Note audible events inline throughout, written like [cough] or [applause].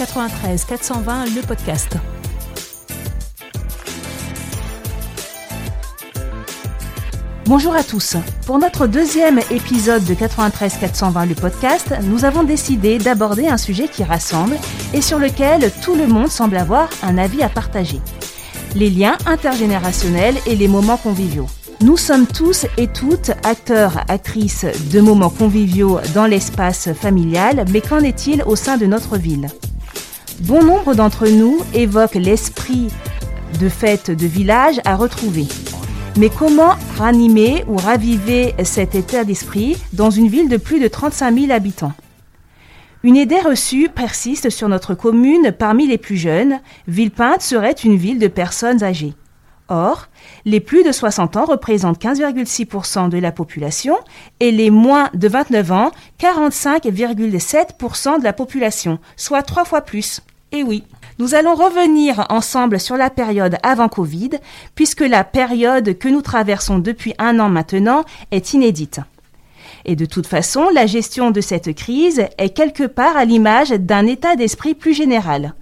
93 420 le podcast. Bonjour à tous. Pour notre deuxième épisode de 93 420 le podcast, nous avons décidé d'aborder un sujet qui rassemble et sur lequel tout le monde semble avoir un avis à partager. Les liens intergénérationnels et les moments conviviaux. Nous sommes tous et toutes acteurs, actrices de moments conviviaux dans l'espace familial, mais qu'en est-il au sein de notre ville? Bon nombre d'entre nous évoquent l'esprit de fête de village à retrouver. Mais comment ranimer ou raviver cet état d'esprit dans une ville de plus de 35 000 habitants? Une idée reçue persiste sur notre commune parmi les plus jeunes. Villepinte serait une ville de personnes âgées. Or, les plus de 60 ans représentent 15,6% de la population et les moins de 29 ans 45,7% de la population, soit trois fois plus. Et oui. Nous allons revenir ensemble sur la période avant Covid, puisque la période que nous traversons depuis un an maintenant est inédite. Et de toute façon, la gestion de cette crise est quelque part à l'image d'un état d'esprit plus général.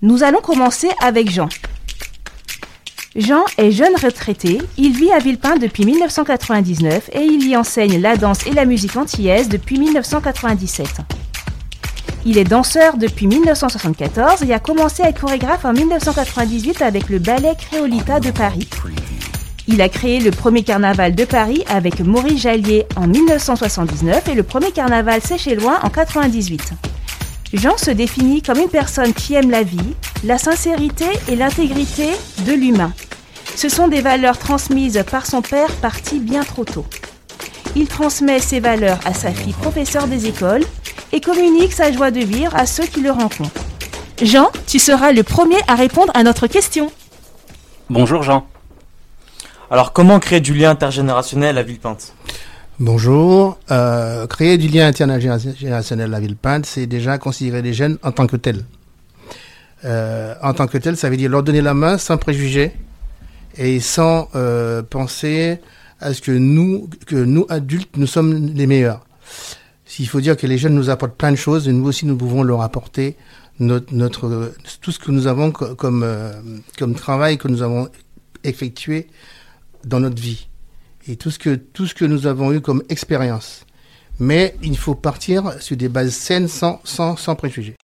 Nous allons commencer avec Jean. Jean est jeune retraité, il vit à Villepin depuis 1999 et il y enseigne la danse et la musique antillaise depuis 1997. Il est danseur depuis 1974 et a commencé à être chorégraphe en 1998 avec le ballet Créolita de Paris. Il a créé le premier carnaval de Paris avec Maurice Jallier en 1979 et le premier carnaval Séchélois en 1998. Jean se définit comme une personne qui aime la vie, la sincérité et l'intégrité de l'humain. Ce sont des valeurs transmises par son père parti bien trop tôt. Il transmet ces valeurs à sa fille professeure des écoles et communique sa joie de vivre à ceux qui le rencontrent. Jean, tu seras le premier à répondre à notre question. Bonjour Jean. Alors comment créer du lien intergénérationnel à Villepinte? Bonjour. Euh, créer du lien intergénérationnel à Villepinte, c'est déjà considérer les jeunes en tant que tels. Euh, en tant que tels, ça veut dire leur donner la main sans préjugés et sans euh, penser à ce que nous, que nous adultes, nous sommes les meilleurs. Il faut dire que les jeunes nous apportent plein de choses et nous aussi nous pouvons leur apporter tout ce que nous avons comme, euh, comme travail que nous avons effectué dans notre vie et tout ce que, tout ce que nous avons eu comme expérience. Mais il faut partir sur des bases saines sans, sans, sans préjugés.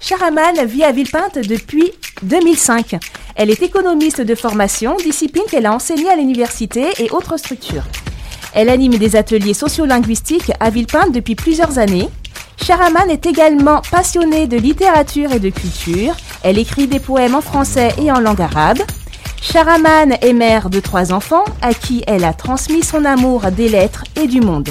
Charamal vit à Villepinte depuis 2005. Elle est économiste de formation, discipline qu'elle a enseignée à l'université et autres structures. Elle anime des ateliers sociolinguistiques à Villepinte depuis plusieurs années. Charaman est également passionnée de littérature et de culture. Elle écrit des poèmes en français et en langue arabe. Charaman est mère de trois enfants à qui elle a transmis son amour des lettres et du monde.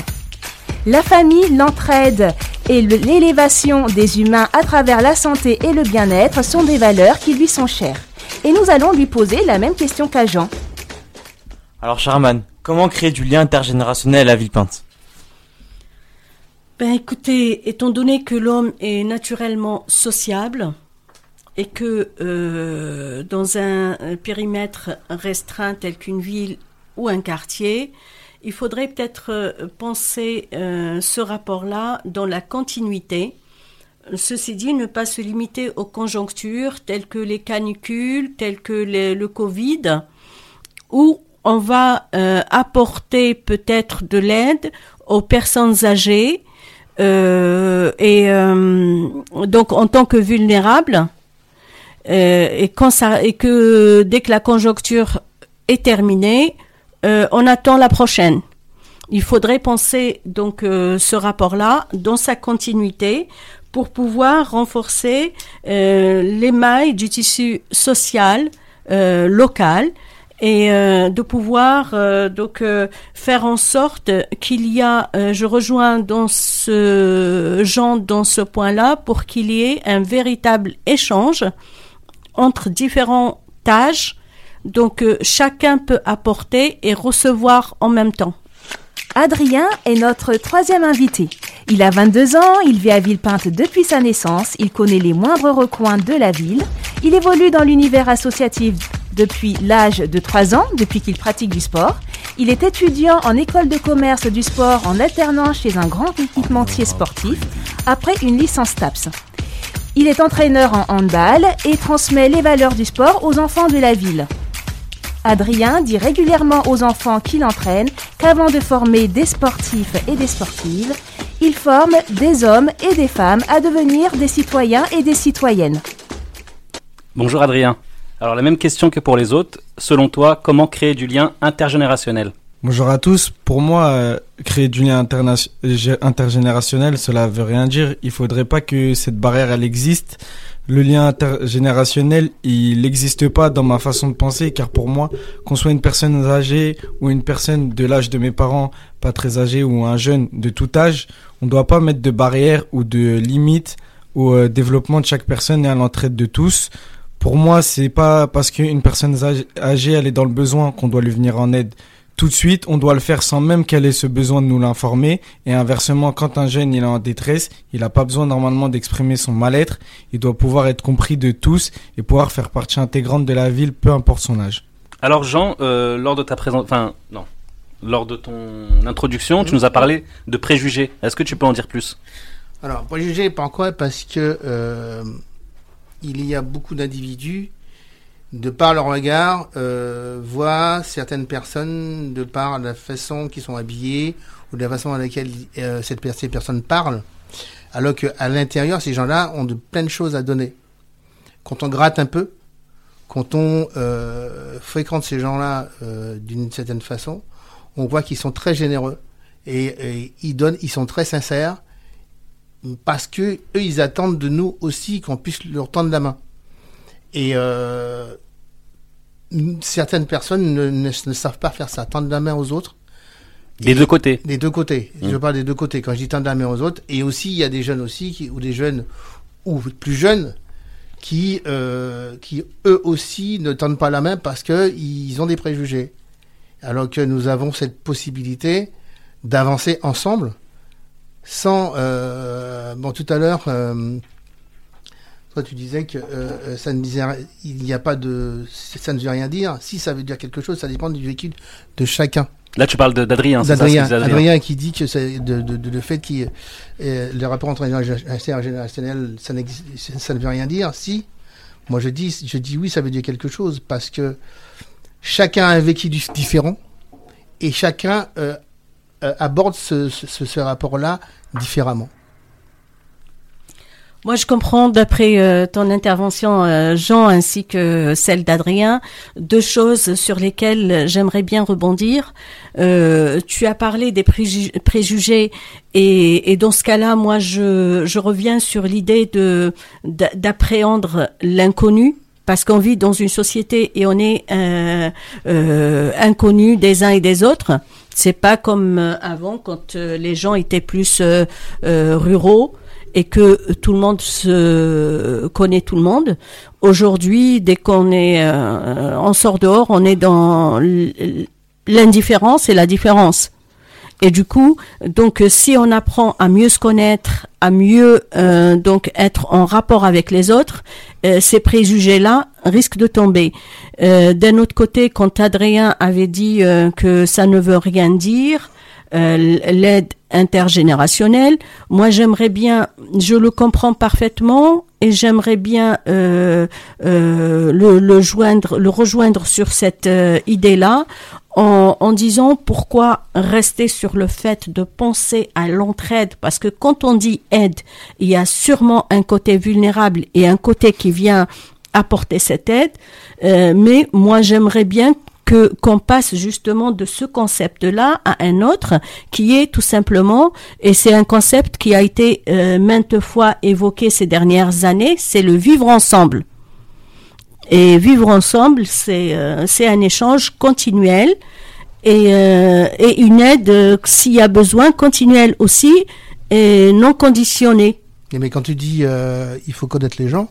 La famille, l'entraide et l'élévation des humains à travers la santé et le bien-être sont des valeurs qui lui sont chères. Et nous allons lui poser la même question qu'à Jean. Alors Charaman, comment créer du lien intergénérationnel à Villepinte? Ben écoutez, étant donné que l'homme est naturellement sociable, et que euh, dans un périmètre restreint tel qu'une ville ou un quartier, il faudrait peut-être euh, penser euh, ce rapport-là dans la continuité. Ceci dit, ne pas se limiter aux conjonctures telles que les canicules, telles que le Covid, où on va apporter peut-être de l'aide aux personnes âgées et donc en tant que vulnérables euh, et, que dès que la conjoncture est terminée, euh, on attend la prochaine. Il faudrait penser donc euh, ce rapport-là dans sa continuité pour pouvoir renforcer les mailles du tissu social local et de pouvoir donc faire en sorte qu'il y a je rejoins dans ce genre dans ce point-là pour qu'il y ait un véritable échange entre différents tâches. Donc euh, chacun peut apporter et recevoir en même temps. Adrien est notre troisième invité. Il a 22 ans, il vit à Villepinte depuis sa naissance, il connaît les moindres recoins de la ville, il évolue dans l'univers associatif depuis l'âge de 3 ans, depuis qu'il pratique du sport. Il est étudiant en école de commerce du sport en alternant chez un grand équipementier sportif après une licence TAPS. Il est entraîneur en handball et transmet les valeurs du sport aux enfants de la ville. Adrien dit régulièrement aux enfants qu'il entraîne qu'avant de former des sportifs et des sportives, il forme des hommes et des femmes à devenir des citoyens et des citoyennes. Bonjour Adrien. Alors la même question que pour les autres. Selon toi, comment créer du lien intergénérationnel? Bonjour à tous. Pour moi, euh, créer du lien intergénérationnel, cela veut rien dire. Il faudrait pas que cette barrière elle existe. Le lien intergénérationnel, il n'existe pas dans ma façon de penser, car pour moi, qu'on soit une personne âgée ou une personne de l'âge de mes parents, pas très âgée, ou un jeune de tout âge, on ne doit pas mettre de barrières ou de limites au euh, développement de chaque personne et à l'entraide de tous. Pour moi, c'est pas parce qu'une personne âgée, elle est dans le besoin qu'on doit lui venir en aide tout de suite. On doit le faire sans même qu'elle ait ce besoin de nous l'informer. Et inversement, quand un jeune il est en détresse, il n'a pas besoin normalement d'exprimer son mal-être. Il doit pouvoir être compris de tous et pouvoir faire partie intégrante de la ville, peu importe son âge. Alors Jean, euh, lors de ta présence, enfin non, lors de ton introduction, tu nous as parlé de préjugés. Est-ce que tu peux en dire plus? Alors préjugés, pourquoi Parce que euh, il y a beaucoup d'individus, de par leur regard, euh, voient certaines personnes, de par la façon qu'ils sont habillés, ou de la façon à laquelle euh, cette, ces personnes parlent, alors qu'à l'intérieur, ces gens-là ont de plein de choses à donner. Quand on gratte un peu, quand on euh, fréquente ces gens-là euh, d'une certaine façon, on voit qu'ils sont très généreux et, et, ils donnent, ils sont très sincères parce que eux, ils attendent de nous aussi qu'on puisse leur tendre la main. Et euh, certaines personnes ne, ne, ne, savent pas faire ça, tendre la main aux autres. Des deux côtés. Des deux côtés. Mmh. Je parle des deux côtés quand je dis tendre la main aux autres. Et aussi, il y a des jeunes aussi, qui, ou des jeunes, ou plus jeunes, qui, euh, qui eux aussi ne tendent pas la main parce qu'ils ont des préjugés. Alors que nous avons cette possibilité d'avancer ensemble sans euh, bon tout à l'heure euh, toi tu disais que euh, ça ne disait il n'y a pas de ça ne veut rien dire si ça veut dire quelque chose ça dépend du véhicule de chacun Là, tu parles d'Adrien. D'Adrien. Adrien qui dit que c'est de, de, de, le fait euh, le rapport entre intergénérationnel, ça, ça ne veut rien dire. Si, moi je dis, je dis oui, ça veut dire quelque chose parce que chacun a un vécu différent et chacun euh, euh, aborde ce, ce, rapport-là différemment. Moi, je comprends d'après euh, ton intervention, euh, Jean, ainsi que celle d'Adrien, deux choses sur lesquelles j'aimerais bien rebondir. Euh, tu as parlé des préju préjugés et, dans ce cas-là, moi, je, je reviens sur l'idée de d'appréhender l'inconnu parce qu'on vit dans une société et on est euh, euh, inconnu des uns et des autres. C'est pas comme avant quand les gens étaient plus ruraux et que tout le monde se connaît tout le monde. Aujourd'hui, dès qu'on est, euh, on sort dehors, on est dans l'indifférence et la différence. Et du coup, donc si on apprend à mieux se connaître, à mieux euh, donc être en rapport avec les autres, euh, ces préjugés-là risquent de tomber. Euh, D'un autre côté, quand Adrien avait dit euh, que ça ne veut rien dire, euh, l'aide intergénérationnelle. Moi, j'aimerais bien, je le comprends parfaitement et j'aimerais bien euh, euh, le, le, joindre, le rejoindre sur cette euh, idée-là en, en, disant pourquoi rester sur le fait de penser à l'entraide parce que quand on dit aide, il y a sûrement un côté vulnérable et un côté qui vient apporter cette aide, euh, mais moi j'aimerais bien que qu'on passe justement de ce concept-là à un autre qui est tout simplement et c'est un concept qui a été euh, maintes fois évoqué ces dernières années, c'est le vivre ensemble. Et vivre ensemble, c'est euh, c'est un échange continuel et, euh, et une aide s'il y a besoin continuelle aussi et non conditionnée. Mais quand tu dis il faut connaître les gens,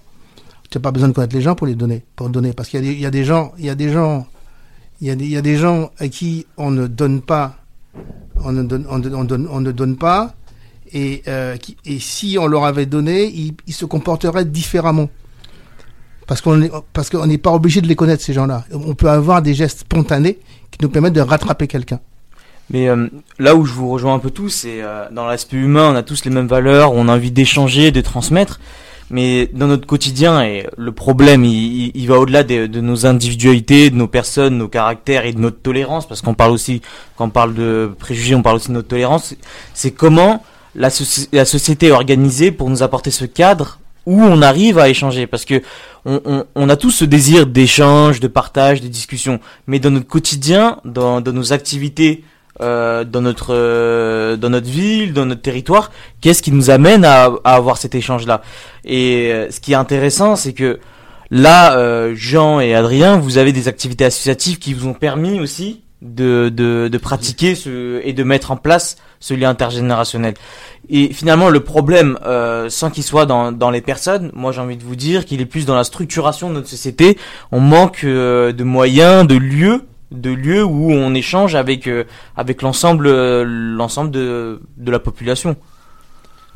tu n'as pas besoin de connaître les gens pour les donner, pour donner, parce qu'il y, a des gens, il y a des gens il y, a des, gens à qui on ne donne pas, on ne donne, on, on donne, on ne donne pas, et, euh, et si on leur avait donné, ils, se comporteraient différemment. Parce qu'on est, parce qu'on n'est pas obligé de les connaître ces gens-là. On peut avoir des gestes spontanés qui nous permettent de rattraper quelqu'un. Mais euh, là où je vous rejoins un peu tous, c'est euh, dans l'aspect humain, on a tous les mêmes valeurs, on a envie d'échanger, de transmettre. Mais dans notre quotidien, et le problème, il, il va au-delà de, de, nos individualités, de nos personnes, nos caractères et de notre tolérance, parce qu'on parle aussi, quand on parle de préjugés, on parle aussi de notre tolérance. C'est comment la, la société est organisée pour nous apporter ce cadre où on arrive à échanger. Parce que on, on, on a tous ce désir d'échange, de partage, de discussion, mais dans notre quotidien, dans, dans nos activités, euh, dans notre euh, dans notre ville, dans notre territoire, qu'est-ce qui nous amène à, à avoir cet échange-là? Et euh, ce qui est intéressant, c'est que là, euh, Jean et Adrien, vous avez des activités associatives qui vous ont permis aussi de, de, de pratiquer ce, et de mettre en place ce lien intergénérationnel. Et finalement, le problème, euh, sans qu'il soit dans, dans les personnes, moi j'ai envie de vous dire qu'il est plus dans la structuration de notre société. On manque euh, de moyens, de lieux, de lieux où on échange avec euh, avec l'ensemble euh, l'ensemble de, de la population.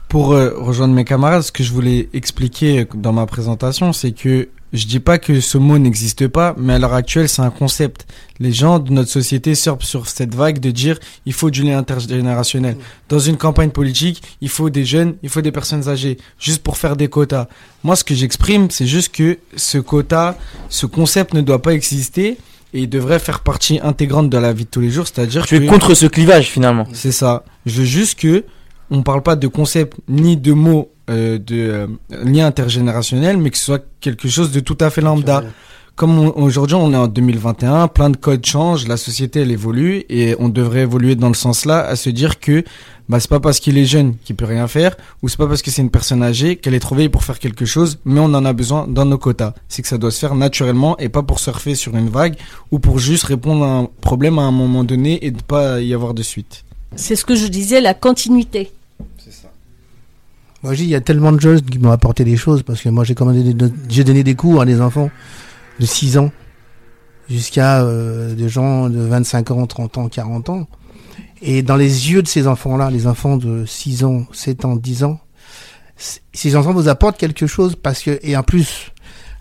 Pour euh, rejoindre mes camarades, ce que je voulais expliquer dans ma présentation, c'est que je dis pas que ce mot n'existe pas, mais à l'heure actuelle, c'est un concept. Les gens de notre société surfent sur cette vague de dire il faut du lien intergénérationnel. Dans une campagne politique, il faut des jeunes, il faut des personnes âgées, juste pour faire des quotas. Moi, ce que j'exprime, c'est juste que ce quota, ce concept ne doit pas exister et il devrait faire partie intégrante de la vie de tous les jours, c'est-à-dire Tu que es contre ce clivage finalement. c'est ça. Je veux juste que on parle pas de concept ni de mots euh, de euh, lien intergénérationnel, mais que ce soit quelque chose de tout à fait lambda. Comme on- aujourd'hui on est en 2021, plein de codes changent, la société elle évolue et on devrait évoluer dans le sens là à se dire que bah c'est pas parce qu'il est jeune qu'il peut rien faire ou c'est pas parce que c'est une personne âgée qu'elle est trop vieille pour faire quelque chose, mais on en a besoin dans nos quotas. C'est que ça doit se faire naturellement et pas pour surfer sur une vague ou pour juste répondre à un problème à un moment donné et de pas y avoir de suite. C'est ce que je disais, la continuité. Moi, je dis, il y a tellement de jeunes qui m'ont apporté des choses parce que moi, j'ai commandé des- j'ai donné des cours à des enfants de 6 ans jusqu'à euh, des gens de 25 ans, 30 ans, 40 ans. Et dans les yeux de ces enfants-là, les enfants de 6 ans, 7 ans, 10 ans, ces enfants vous apportent quelque chose parce que, et en plus,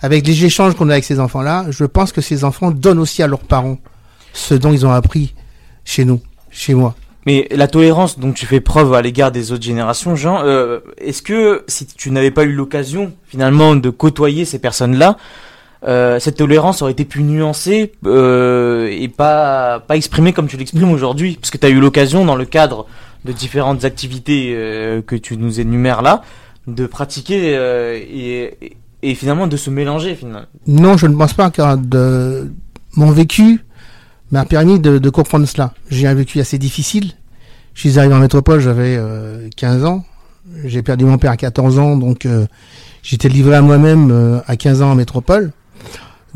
avec les échanges qu'on a avec ces enfants-là, je pense que ces enfants donnent aussi à leurs parents ce dont ils ont appris chez nous, chez moi. Mais la tolérance dont tu fais preuve à l'égard des autres générations, Jean, euh, est-ce que si tu n'avais pas eu l'occasion finalement de côtoyer ces personnes-là, euh, cette tolérance aurait été plus nuancée euh, et pas pas exprimée comme tu l'exprimes aujourd'hui, parce que tu as eu l'occasion dans le cadre de différentes activités euh, que tu nous énumères là, de pratiquer euh, et, et- finalement de se mélanger finalement. Non, je ne pense pas car de mon vécu m'a permis de, de comprendre cela. J'ai un vécu assez difficile. Je suis arrivé en métropole, j'avais euh, 15 ans. J'ai perdu mon père à 14 ans, donc euh, j'étais livré à moi-même euh, à 15 ans en métropole.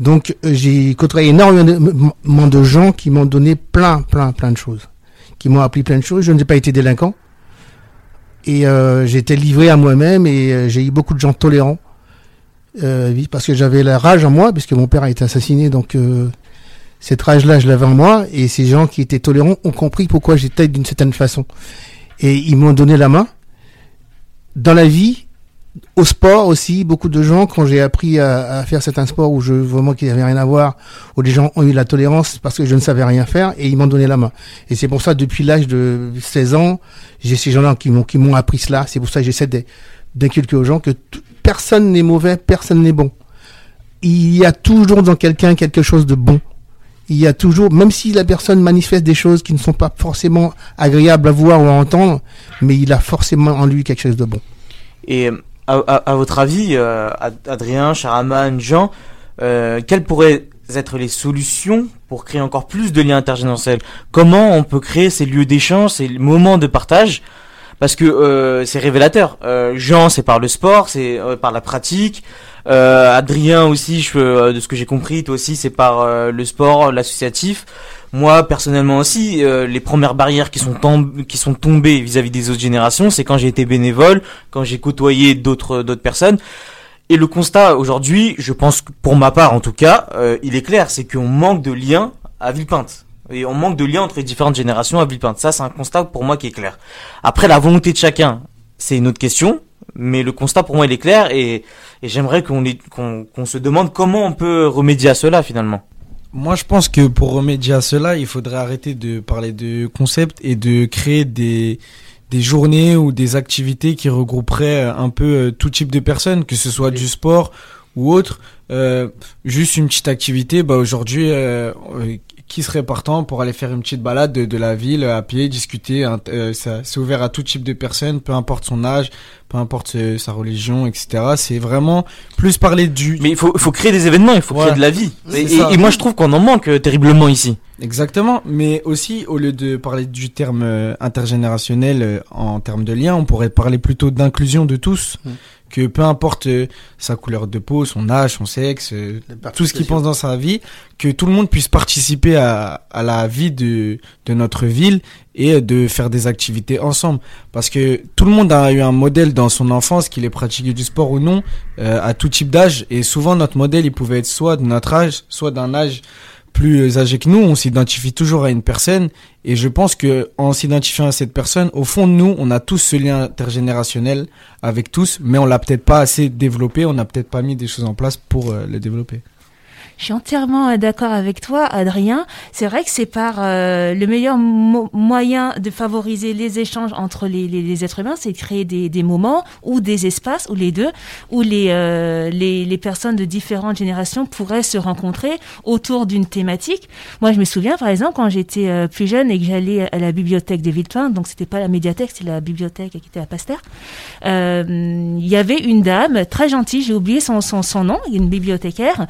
Donc euh, j'ai côtoyé énormément de gens qui m'ont donné plein, plein, plein de choses, qui m'ont appris plein de choses. Je n'ai pas été délinquant et euh, livré à moi-même et euh, j'ai eu beaucoup de gens tolérants euh, parce que j'avais la rage en moi, puisque mon père a été assassiné, donc euh, cette rage-là, je l'avais en moi, et ces gens qui étaient tolérants ont compris pourquoi j'étais d'une certaine façon. Et ils m'ont donné la main. Dans la vie, au sport aussi, beaucoup de gens, quand j'ai appris à, faire certains sports où je vraiment qu'il n'y avait rien à voir, où les gens ont eu la tolérance parce que je ne savais rien faire, et ils m'ont donné la main. Et c'est pour ça, depuis l'âge de 16 ans, j'ai ces gens-là qui m'ont qui m'ont appris cela. C'est pour ça que j'essaie d'inculquer aux gens que personne n'est mauvais, personne n'est bon. Il y a toujours dans quelqu'un quelque chose de bon. Il y a toujours, même si la personne manifeste des choses qui ne sont pas forcément agréables à voir ou à entendre, mais il a forcément en lui quelque chose de bon. Et à, à, votre avis, euh, Ad- Adrien, Charaman, Jean, euh, quelles pourraient être les solutions pour créer encore plus de liens intergénérationnels? Comment on peut créer ces lieux d'échange, ces moments de partage? Parce que euh, c'est révélateur. Euh, Jean, c'est par le sport, c'est euh, par la pratique. Euh, Adrien aussi, je, de ce que j'ai compris, toi aussi, c'est par le sport, l'associatif. Moi, personnellement aussi, euh, les premières barrières qui sont, tombées vis-à-vis des autres générations, c'est quand j'ai été bénévole, quand j'ai côtoyé d'autres d'autres personnes. Et le constat aujourd'hui, je pense que pour ma part en tout cas, euh, il est clair, c'est qu'on manque de liens à Villepinte. Et on manque de liens entre les différentes générations à Villepinte. Ça, c'est un constat pour moi qui est clair. Après, la volonté de chacun, c'est une autre question. Mais le constat pour moi, il est clair. Et, et j'aimerais qu'on se demande comment on peut remédier à cela finalement. Moi, je pense que pour remédier à cela, il faudrait arrêter de parler de concept et de créer des des journées ou des activités qui regrouperaient euh, un peu euh, tout type de personnes, que ce soit du sport ou autre. Euh, juste une petite activité, bah aujourd'hui, euh, euh, qui serait partant pour aller faire une petite balade de, de la ville à pied, discuter. hein, euh, c'est ouvert à tout type de personnes, peu importe son âge, peu importe euh, sa religion, etc. C'est vraiment plus parler du. Mais il faut, faut créer des événements, il faut Voilà. créer de la vie. Et, ça. et- et moi, je trouve qu'on en manque euh, terriblement ici. Exactement, mais aussi au lieu de parler du terme euh, intergénérationnel en termes de lien, on pourrait parler plutôt d'inclusion de tous, Mm. Que peu importe euh, sa couleur de peau, son âge, son sexe, euh, tout ce qu'il pense dans sa vie, que tout le monde puisse participer à, à la vie de, de notre ville et de faire des activités ensemble. Parce que tout le monde a eu un modèle dans son enfance, qu'il ait pratiqué du sport ou non, euh, à tout type d'âge, et souvent notre modèle, il pouvait être soit de notre âge, soit d'un âge plus âgé que nous, on s'identifie toujours à une personne et je pense que en s'identifiant à cette personne, au fond de nous, on a tous ce lien intergénérationnel avec tous, mais on l'a peut-être pas assez développé, on n'a peut-être pas mis des choses en place pour euh, le développer. Je suis entièrement euh, d'accord avec toi, Adrien. C'est vrai que c'est par euh, le meilleur mo- moyen de favoriser les échanges entre les, les, êtres humains, c'est de créer des, des moments ou des espaces, ou les deux, où les, euh, les, les personnes de différentes générations pourraient se rencontrer autour d'une thématique. Moi, je me souviens, par exemple, quand j'étais plus jeune et que j'allais à la bibliothèque de Villepinte, donc c'était pas la médiathèque, c'était la bibliothèque qui était à Pasteur, il y avait une dame très gentille, j'ai oublié son, son, son nom, une bibliothécaire,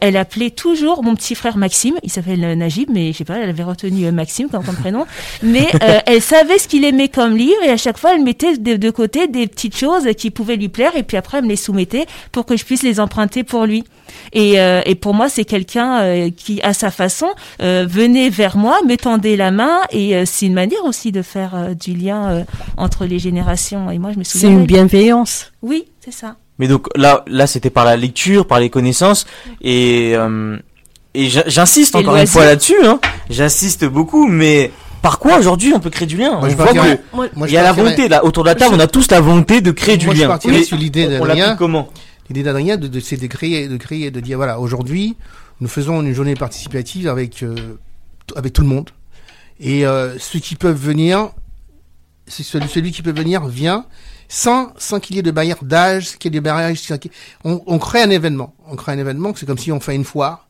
elle appelait toujours mon petit frère Maxime, il s'appelle Najib, mais je sais pas, elle avait retenu euh, Maxime comme, comme prénom, mais euh, [laughs] elle savait ce qu'il aimait comme livre et à chaque fois elle mettait de, de côté des petites choses qui pouvaient lui plaire et puis après elle me les soumettait pour que je puisse les emprunter pour lui. Et, euh, et pour moi, c'est quelqu'un euh, qui, à sa façon, euh, venait vers moi, me tendait la main, et c'est une manière aussi de faire du lien entre les générations. Et moi, je me C'est souviens. une d'elle. bienveillance. Oui, c'est ça. Mais donc là, là, c'était par la lecture, par les connaissances, et euh, et j'insiste encore une fois là-dessus. Hein. J'insiste beaucoup, mais par quoi aujourd'hui on peut créer du lien? Moi, On je voit partirais- que Moi, Moi, il je y a la volonté là autour de la table, on a tous la volonté de créer du Moi, je lien. partirais Mais sur l'idée on d'Adrien. l'applique comment? L'idée d'Adrien, de, de, c'est de créer, de créer, de dire voilà, aujourd'hui, nous faisons une journée participative avec euh, avec tout le monde, et euh, ceux qui peuvent venir, c'est celui, celui qui peut venir vient, sans sans qu'il y ait de barrière d'âge, qu'il y ait des barrières, on, on crée un événement, on crée un événement, c'est comme si on fait une foire,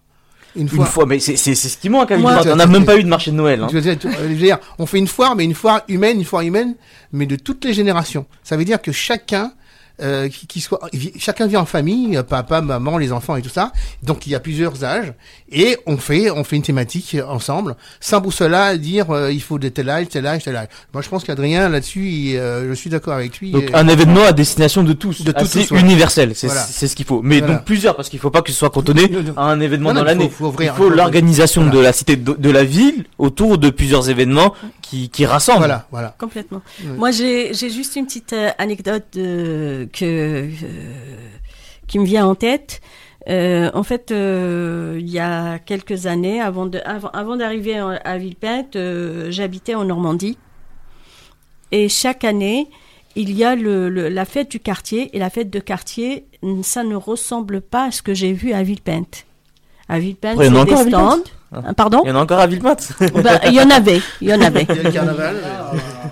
une Une foire. fois, mais c'est c'est c'est ce qui manque à Moi- Villeurbanne. On n'a même pas eu de marché de Noël. Hein. Je veux dire, tu- je veux dire, on fait une foire, mais une foire humaine, une foire humaine, mais de toutes les générations. Ça veut dire que chacun, euh, qui, qui soit, chacun vit en famille, euh, papa, maman, les enfants et tout ça. Donc il y a plusieurs âges et on fait, on fait une thématique ensemble, sans pour cela dire euh, il faut de tel âge, tel âge, tel âge. Moi je pense qu'Adrien là-dessus, il, euh, je suis d'accord avec lui. Donc Et- un événement à destination de tous, De tous, assez tous, ouais. universel, c'est Voilà. c'est ce qu'il faut. Mais Voilà. donc plusieurs parce qu'il faut pas que ce soit cantonné à un événement Non, non, dans il faut- l'année. Il faut il faut- l'organisation voilà. de la cité de, de la ville autour de plusieurs événements qui qui rassemblent. Voilà, voilà. Complètement. Moi, j'ai j'ai juste une petite euh, anecdote de, que euh, qui me vient en tête. Euh, en fait, euh, il y a quelques années, avant de, avant, avant d'arriver à Villepinte, euh, j'habitais en Normandie. Et chaque année, il y a le, le- la fête du quartier. Et la fête de quartier, ça ne ressemble pas à ce que j'ai vu à Villepinte. À Villepinte, il y en a des encore à Ah, Pardon Il y en a encore à Villepinte. Ben, Il y en avait, il y en [laughs] avait. Il y a le carnaval.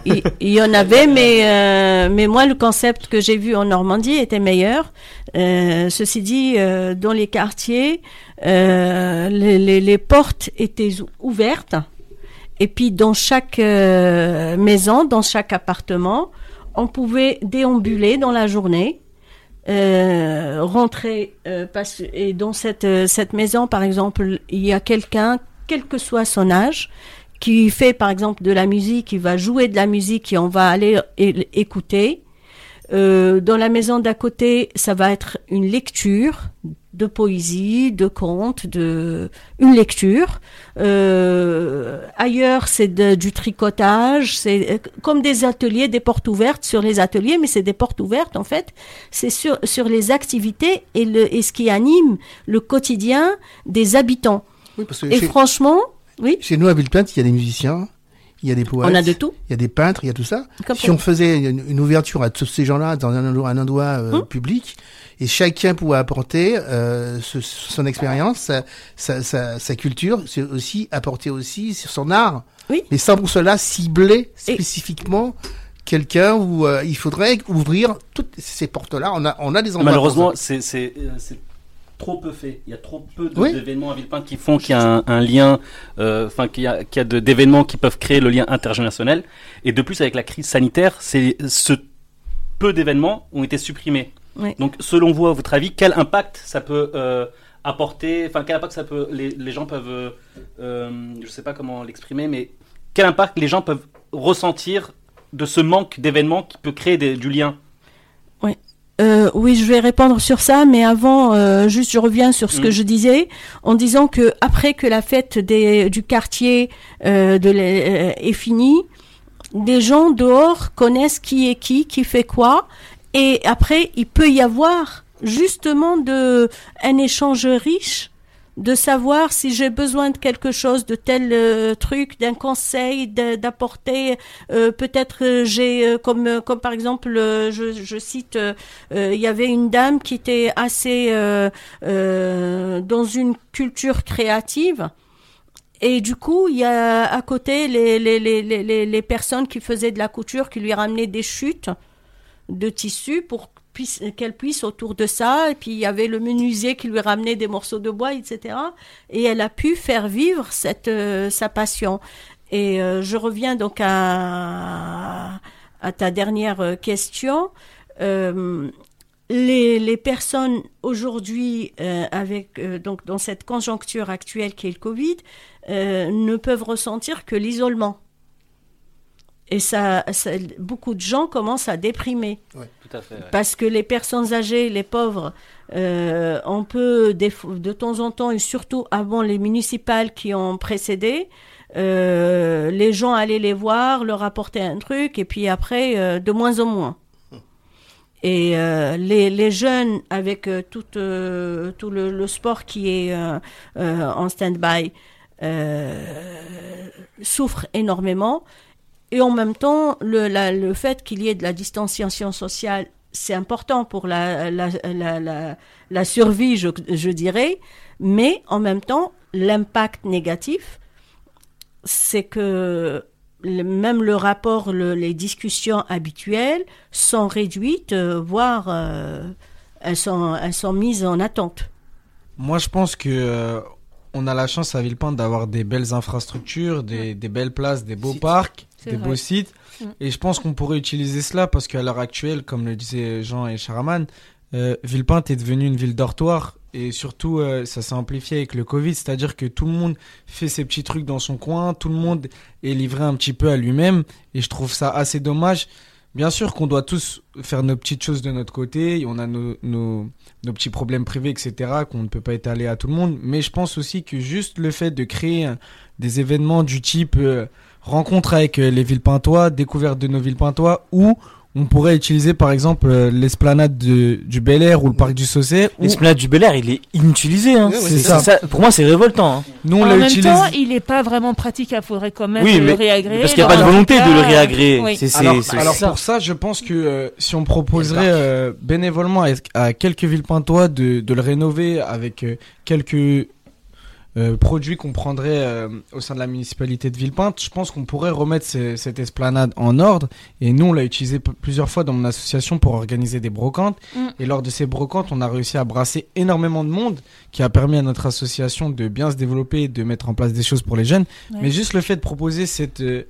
Euh, Il, il y en avait, mais euh, mais moi le concept que j'ai vu en Normandie était meilleur. Euh, ceci dit, euh, dans les quartiers, euh, les, les, les portes étaient ou- ouvertes, et puis dans chaque euh, maison, dans chaque appartement, on pouvait déambuler dans la journée. Euh, rentrer euh, parce, et dans cette euh, cette maison par exemple il y a quelqu'un quel que soit son âge qui fait par exemple de la musique, qui va jouer de la musique et on va aller écouter. Euh, dans la maison d'à côté, ça va être une lecture de poésie, de contes, de une lecture. Euh, ailleurs, c'est du tricotage, c'est euh, comme des ateliers, des portes ouvertes sur les ateliers, mais c'est des portes ouvertes en fait. C'est sur sur les activités et le et ce qui anime le quotidien des habitants. Oui, parce que Et franchement, oui, chez nous à Villepinte, il y a des musiciens, il y a des poètes. on a de tout. Il y a des peintres, il y a tout ça. Comme Si on faisait une, une ouverture à tous ces gens-là dans un endroit, un endroit euh, Hum. public, et chacun pouvait apporter euh, ce- son expérience, sa, sa, sa, sa culture, c'est aussi apporter aussi sur son art, Oui. mais sans pour cela cibler Et- spécifiquement quelqu'un où euh, il faudrait ouvrir toutes ces portes-là. On a, on a des endroits Malheureusement, c'est c'est euh, c'est trop peu fait. Il y a trop peu Oui. d'événements à Villepinte qui font qu'il y a un, un lien, euh, enfin qu'il y a, d'événements qui peuvent créer le lien intergénérationnel. Et de plus, avec la crise sanitaire, c'est ce peu d'événements ont été supprimés. Oui. Donc, selon vous, à votre avis, quel impact ça peut euh, apporter Enfin, quel impact ça peut les, les gens peuvent, euh, euh, je sais pas comment l'exprimer, mais quel impact les gens peuvent ressentir de ce manque d'événements qui peut créer des- du lien? Euh, oui, je vais répondre sur ça, mais avant, euh, juste je reviens sur ce Mm. que je disais, en disant que après que la fête des, du quartier euh, de euh, est finie, des gens dehors connaissent qui est qui, qui fait quoi, et après il peut y avoir justement de un échange riche de savoir si j'ai besoin de quelque chose, de tel euh, truc, d'un conseil, d'apporter. euh, Peut-être euh, j'ai, comme, comme par exemple, je, je cite, il y avait une dame qui était assez dans une culture créative. Et du coup, il y a à côté les, les, les, les, les- personnes qui faisaient de la couture, qui lui ramenaient des chutes de tissu pour qu'elle puisse autour de ça. Et puis il y avait le menuisier qui lui ramenait des morceaux de bois, etc. Et elle a pu faire vivre cette euh, sa passion. Et euh, je reviens donc à, ta dernière euh, question. Les, les personnes aujourd'hui, avec donc dans cette conjoncture actuelle qui est le Covid, ne peuvent ressentir que l'isolement. Et ça, ça- beaucoup de gens commencent à déprimer Tout à fait. ouais. parce que les personnes âgées, les pauvres, euh, on peut des de temps en temps et surtout avant les municipales qui ont précédé, euh, les gens allaient les voir, leur apporter un truc et puis après euh, de moins en moins. Et euh, les, les jeunes avec euh, tout, euh, tout le, le sport qui est euh, euh, en stand-by euh, souffrent énormément. Et en même temps, le, fait qu'il y ait de la distanciation sociale, c'est important pour la, survie, je, dirais. Mais en même temps, l'impact négatif, c'est que même le rapport, le- les discussions habituelles sont réduites, euh, voire euh, elles, sont, elles sont mises en attente. Moi, je pense que euh, on a la chance à Villepinte d'avoir des belles infrastructures, des, des belles places, des beaux parcs, des vrai. beaux sites. Mm. Et je pense qu'on pourrait utiliser cela parce qu'à l'heure actuelle, comme le disaient Jean et Charaman, euh, Villepinte est devenue une ville dortoir. Et surtout, euh, ça s'est amplifié avec le Covid, c'est-à-dire que tout le monde fait ses petits trucs dans son coin, tout le monde est livré un petit peu à lui-même, et je trouve ça assez dommage. Bien sûr qu'on doit tous faire nos petites choses de notre côté, on a nos, petits problèmes privés, etc., qu'on ne peut pas étaler à tout le monde, mais je pense aussi que juste le fait de créer des événements du type euh, rencontre avec euh, les Villepintois, découverte de nos Villepintois, ou on pourrait utiliser par exemple euh, l'esplanade de- du Bel Air ou le parc du Saucet, où L'esplanade du Bel Air, il est inutilisé. Hein. C'est ça. ça. Pour moi, c'est révoltant. hein. nous on en même utilisé. temps, il n'est pas vraiment praticable. Il faudrait quand même Oui, le mais réagréer. parce qu'il n'y a pas de volonté de le réagréer. oui. C'est c'est- Alors, c'est alors ça. pour ça, je pense que euh, si on proposerait euh, bénévolement à, à quelques Villepintois de, de le rénover avec euh, quelques euh, produits qu'on prendrait euh, au sein de la municipalité de Villepinte, je pense qu'on pourrait remettre ces- cette esplanade en ordre. Et nous, on l'a utilisé plusieurs fois dans mon association pour organiser des brocantes. Mm. Et lors de ces brocantes, on a réussi à brasser énormément de monde, qui a permis à notre association de bien se développer et de mettre en place des choses pour les jeunes. Ouais. Mais juste le fait de proposer cette euh,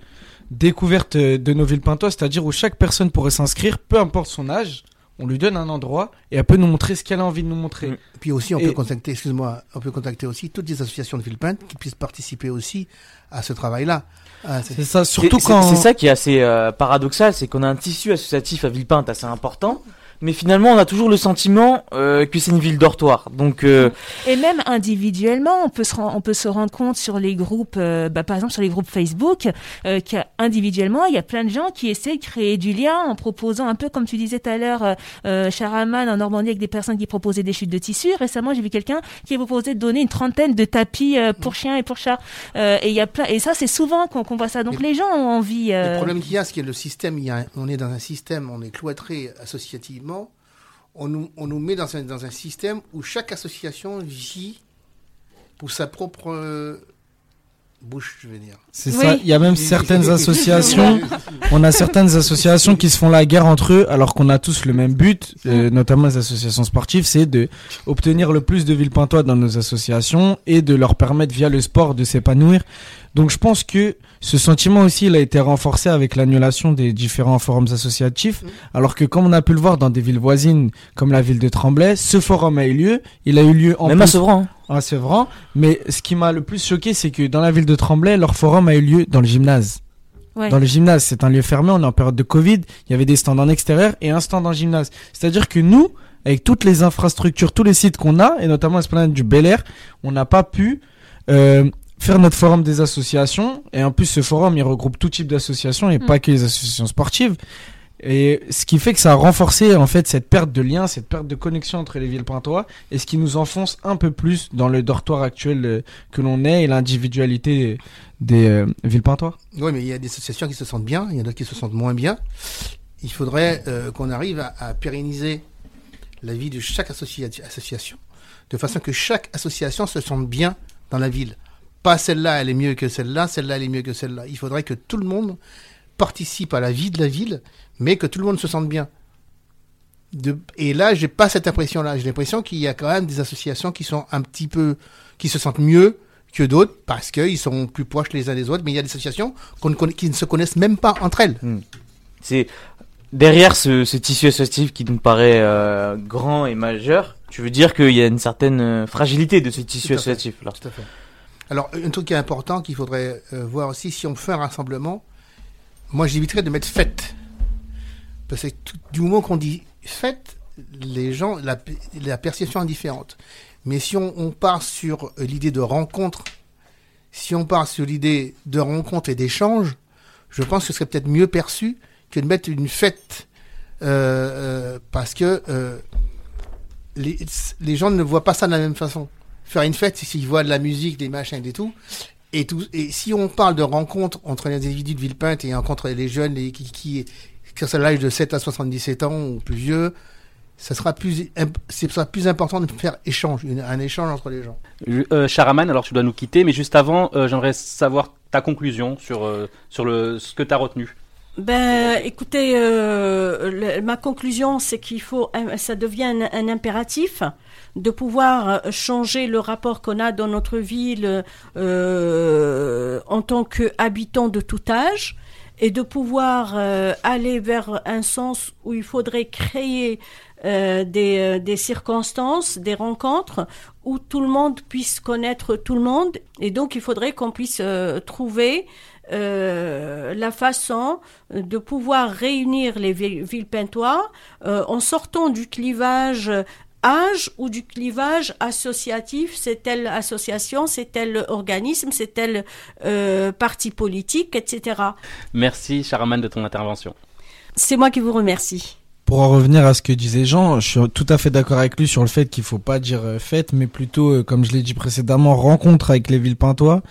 découverte euh, de nos Villepintois, c'est-à-dire où chaque personne pourrait s'inscrire, peu importe son âge, on lui donne un endroit et elle peut nous montrer ce qu'elle a envie de nous montrer. Mm. Puis aussi, on Et- peut contacter, excuse-moi, on peut contacter aussi toutes les associations de Villepinte qui puissent participer aussi à ce travail-là. Ah, c'est- ça, surtout quand. C'est c'est ça qui est assez euh, paradoxal, c'est qu'on a un tissu associatif à Villepinte assez important, mais finalement on a toujours le sentiment euh, que c'est une ville dortoir. Donc euh, Et même individuellement, on peut se, ren- on peut se rendre compte sur les groupes, euh, bah, par exemple sur les groupes Facebook, euh, qu'individuellement, il y a plein de gens qui essaient de créer du lien en proposant un peu, comme tu disais tout à l'heure, Charaman en Normandie avec des personnes qui proposaient des chutes de tissu. Récemment, j'ai vu quelqu'un qui a proposé de donner une trentaine de tapis euh, pour chiens et pour chats. Euh, et il y a plein, et ça c'est souvent qu'on voit ça. Donc Mais les gens ont envie. Le problème qu'il y a, c'est que le système, il y a, un- on est dans un système, on est cloîtré associativement. On nous, on nous met dans un, dans un système où chaque association vit pour sa propre euh, bouche, je veux dire. C'est Oui. ça. Il y a même certaines [laughs] associations. On a certaines associations qui se font la guerre entre eux, alors qu'on a tous le même but, euh, notamment les associations sportives, c'est de obtenir le plus de Villepintois dans nos associations et de leur permettre via le sport de s'épanouir. Donc je pense que ce sentiment aussi, il a été renforcé avec l'annulation des différents forums associatifs, alors que comme on a pu le voir dans des villes voisines comme la ville de Tremblay, ce forum a eu lieu. Il a eu lieu en Même à plus- Sevran. hein. ah, c'est vrai. Mais ce qui m'a le plus choqué, c'est que dans la ville de Tremblay, leur forum a eu lieu dans le gymnase. Ouais. Dans le gymnase, c'est un lieu fermé, on est en période de Covid, il y avait des stands en extérieur et un stand en gymnase. C'est-à-dire que nous, avec toutes les infrastructures, tous les sites qu'on a, et notamment l'esplanade du Bel Air, on n'a pas pu euh, faire notre forum des associations. Et en plus, ce forum, il regroupe tout type d'associations et Mm. pas que les associations sportives. Et ce qui fait que ça a renforcé en fait cette perte de lien, cette perte de connexion entre les villes pintois, et ce qui nous enfonce un peu plus dans le dortoir actuel euh, que l'on est et l'individualité des euh, villes pintois. Oui, mais il y a des associations qui se sentent bien, il y en a d'autres qui se sentent moins bien. Il faudrait euh, qu'on arrive à, à pérenniser la vie de chaque associa- association, de façon que chaque association se sente bien dans la ville. Pas celle-là, elle est mieux que celle-là, celle-là, elle est mieux que celle-là. Il faudrait que tout le monde participe à la vie de la ville, mais que tout le monde se sente bien. De- et là, j'ai pas cette impression-là. J'ai l'impression qu'il y a quand même des associations qui sont un petit peu, qui se sentent mieux que d'autres parce qu'ils sont plus proches les uns des autres. Mais il y a des associations qu'on ne connaît- qui ne se connaissent même pas entre elles. C'est derrière ce, ce tissu associatif qui nous paraît euh, grand et majeur. Tu veux dire qu'il y a une certaine euh, fragilité de ce tissu fait. associatif. Tout à fait. Alors, un truc qui est important qu'il faudrait euh, voir aussi, si on fait un rassemblement, moi j'éviterais de mettre fête. Parce que tout- du moment qu'on dit fête, les gens, la, perception est différente. Mais si on, on part sur euh, l'idée de rencontre, si on part sur l'idée de rencontre et d'échange, je pense que ce serait peut-être mieux perçu que de mettre une fête. Euh, parce que les, les gens ne voient pas ça de la même façon faire une fête, c'est s'ils voient de la musique, des machins, des tout. Et, tout. et si on parle de rencontre entre les individus de Villepinte et entre les jeunes les, qui, qui, qui sont à l'âge de 7 à 77 ans ou plus vieux, ça sera plus, imp- c'est sera plus important de faire échange, une- un échange entre les gens. Euh, Charaman, alors tu dois nous quitter, mais juste avant, euh, j'aimerais savoir ta conclusion sur, euh, sur le, ce que tu as retenu. Ben, écoutez, euh, le- ma conclusion, c'est qu'il faut, ça devient un, un impératif de pouvoir euh, changer le rapport qu'on a dans notre ville euh, en tant qu'habitant de tout âge et de pouvoir euh, aller vers un sens où il faudrait créer euh, des, euh, des circonstances, des rencontres où tout le monde puisse connaître tout le monde. Et donc il faudrait qu'on puisse trouver euh, la façon de pouvoir réunir les vil- Villepintois euh, en sortant du clivage âge ou du clivage associatif, c'est telle association, c'est tel organisme, c'est tel euh, parti politique, etc. Merci Charaman de ton intervention. C'est moi qui vous remercie. Pour en revenir à ce que disait Jean, je suis tout à fait d'accord avec lui sur le fait qu'il faut pas dire euh, fête, mais plutôt, euh, comme je l'ai dit précédemment, rencontre avec les Villepintois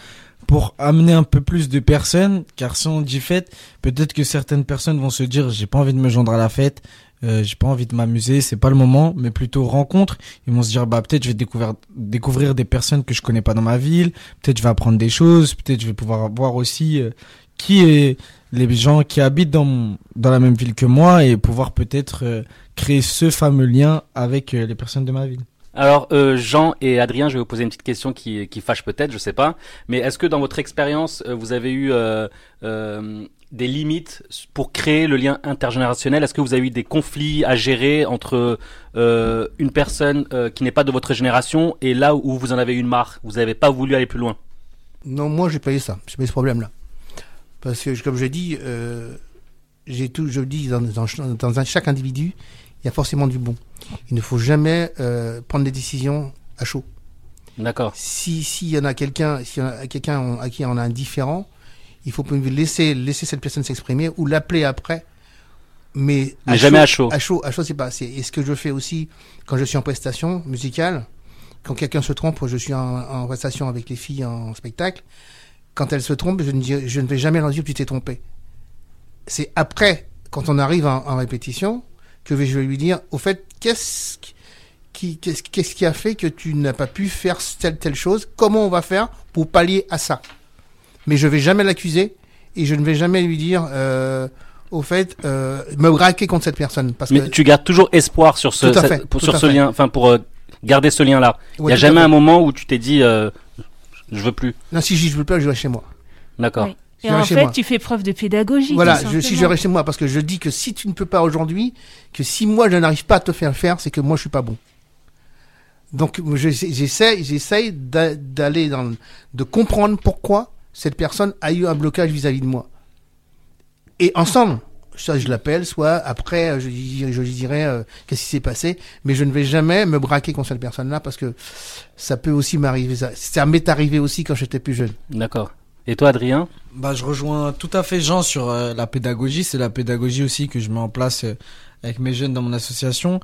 pour amener un peu plus de personnes, car si on dit fête, peut-être que certaines personnes vont se dire j'ai pas envie de me joindre à la fête, euh, j'ai pas envie de m'amuser, c'est pas le moment, mais plutôt rencontre. Ils vont se dire bah peut-être je vais découvrir découvrir des personnes que je connais pas dans ma ville, peut-être je vais apprendre des choses, peut-être je vais pouvoir voir aussi euh, qui est les gens qui habitent dans dans la même ville que moi et pouvoir peut-être euh, créer ce fameux lien avec les personnes de ma ville. Alors Jean et Adrien, je vais vous poser une petite question qui, qui fâche peut-être, je sais pas, mais est-ce que dans votre expérience, vous avez eu des limites pour créer le lien intergénérationnel? Est-ce que vous avez eu des conflits à gérer entre euh, une personne euh, qui n'est pas de votre génération et là où vous en avez eu une marre, vous n'avez pas voulu aller plus loin? Non, moi, j'ai pas eu ça. J'ai pas eu ce problème-là. Parce que, comme je dis, euh, j'ai tout, je dis, dans, dans, dans un, chaque individu, il y a forcément du bon. Il ne faut jamais prendre des décisions à chaud. D'accord. Si s'il y en a quelqu'un, s'il y en a quelqu'un à qui on a un différent, il faut laisser laisser cette personne s'exprimer ou l'appeler après. Mais, Mais jamais à chaud. À chaud, à chaud, c'est pas assez. Et ce que je fais aussi quand je suis en prestation musicale, quand quelqu'un se trompe, je suis en, en prestation avec les filles en spectacle. Quand elles se trompent, je ne, dis- je ne vais jamais leur dire tu t'es trompé. C'est après, quand on arrive en, en répétition, que je vais lui dire, au fait, qu'est-ce qui, qu'est-ce, qu'est-ce qui a fait que tu n'as pas pu faire telle telle chose? Comment on va faire pour pallier à ça? Mais je vais jamais l'accuser et je ne vais jamais lui dire, euh, au fait, euh, me braquer contre cette personne. Parce Mais que, tu gardes toujours espoir sur ce, cette- pour- sur ce fait. lien, enfin pour euh, garder ce lien-là. Il Ouais, y a jamais un moment où tu t'es dit, euh, je veux plus. Non, si je veux pas, je vais chez moi. D'accord. Oui. Et en fait, moi. tu fais preuve de pédagogie. Voilà, je, si je reste chez moi, parce que je dis que si tu ne peux pas aujourd'hui, que si moi je n'arrive pas à te faire faire, c'est que moi je suis pas bon. Donc je- j'essaie, j'essaie d'a- d'aller dans, de comprendre pourquoi cette personne a eu un blocage vis-à-vis de moi. Et ensemble, ça je l'appelle, soit après euh, je, je lui dirai euh, qu'est-ce qui s'est passé, mais je ne vais jamais me braquer contre cette personne-là parce que ça peut aussi m'arriver. Ça, ça m'est arrivé aussi quand j'étais plus jeune. D'accord. Et toi, Adrien? Bah, je rejoins tout à fait Jean sur euh, la pédagogie. C'est la pédagogie aussi que je mets en place euh, avec mes jeunes dans mon association.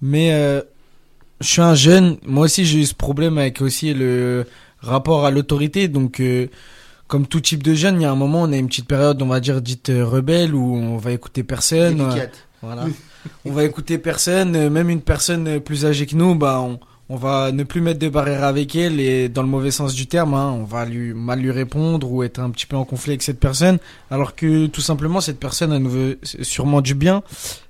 Mais euh, je suis un jeune. Moi aussi, j'ai eu ce problème avec aussi le rapport à l'autorité. Donc, euh, comme tout type de jeune, il y a un moment, on a une petite période, on va dire, dite euh, rebelle, où on va écouter personne. euh, voilà. on va écouter personne, euh, même une personne plus âgée que nous, bah on, on va ne plus mettre de barrière avec elle et dans le mauvais sens du terme, hein, on va lui mal lui répondre ou être un petit peu en conflit avec cette personne, alors que tout simplement cette personne elle nous veut sûrement du bien,